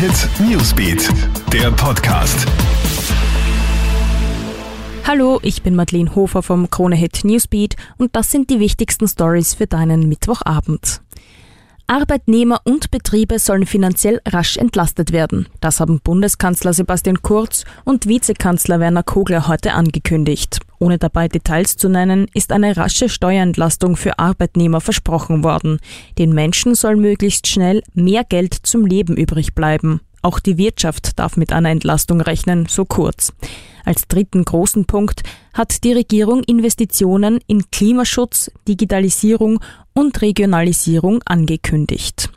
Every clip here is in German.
Hit Newsbeat, der Podcast. Hallo, ich bin Madeleine Hofer vom Krone Hit Newsbeat und das sind die wichtigsten Stories für deinen Mittwochabend. Arbeitnehmer und Betriebe sollen finanziell rasch entlastet werden. Das haben Bundeskanzler Sebastian Kurz und Vizekanzler Werner Kogler heute angekündigt. Ohne dabei Details zu nennen, ist eine rasche Steuerentlastung für Arbeitnehmer versprochen worden. Den Menschen soll möglichst schnell mehr Geld zum Leben übrig bleiben. Auch die Wirtschaft darf mit einer Entlastung rechnen, so kurz. Als dritten großen Punkt hat die Regierung Investitionen in Klimaschutz, Digitalisierung und Regionalisierung angekündigt.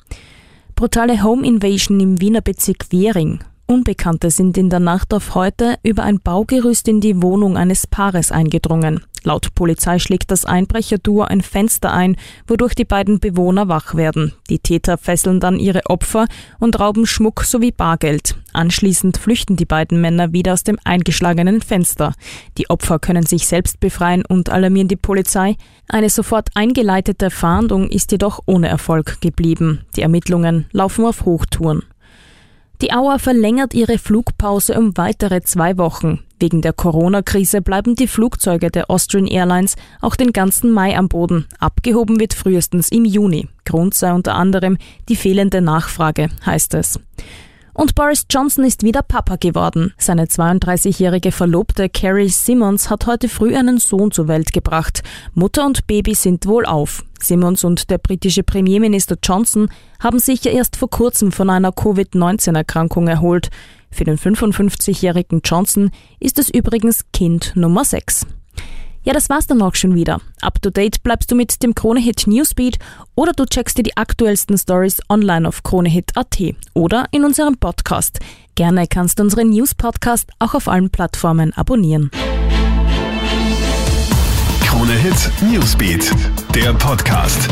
Brutale Home Invasion im Wiener Bezirk Währing. Unbekannte sind in der Nacht auf heute über ein Baugerüst in die Wohnung eines Paares eingedrungen. Laut Polizei schlägt das Einbrecherduo ein Fenster ein, wodurch die beiden Bewohner wach werden. Die Täter fesseln dann ihre Opfer und rauben Schmuck sowie Bargeld. Anschließend flüchten die beiden Männer wieder aus dem eingeschlagenen Fenster. Die Opfer können sich selbst befreien und alarmieren die Polizei. Eine sofort eingeleitete Fahndung ist jedoch ohne Erfolg geblieben. Die Ermittlungen laufen auf Hochtouren. Die Auer verlängert ihre Flugpause um weitere zwei Wochen. Wegen der Corona-Krise bleiben die Flugzeuge der Austrian Airlines auch den ganzen Mai am Boden. Abgehoben wird frühestens im Juni. Grund sei unter anderem die fehlende Nachfrage, heißt es. Und Boris Johnson ist wieder Papa geworden. Seine 32-jährige Verlobte Carrie Simmons hat heute früh einen Sohn zur Welt gebracht. Mutter und Baby sind wohl auf. Simmons und der britische Premierminister Johnson haben sich ja erst vor kurzem von einer Covid-19-Erkrankung erholt. Für den 55-jährigen Johnson ist es übrigens Kind Nummer 6. Ja, das war's dann auch schon wieder. Up to date bleibst du mit dem Kronehit Newsbeat oder du checkst dir die aktuellsten Stories online auf kronehit.at oder in unserem Podcast. Gerne kannst du unseren News Podcast auch auf allen Plattformen abonnieren. Kronehit Newsbeat, der Podcast.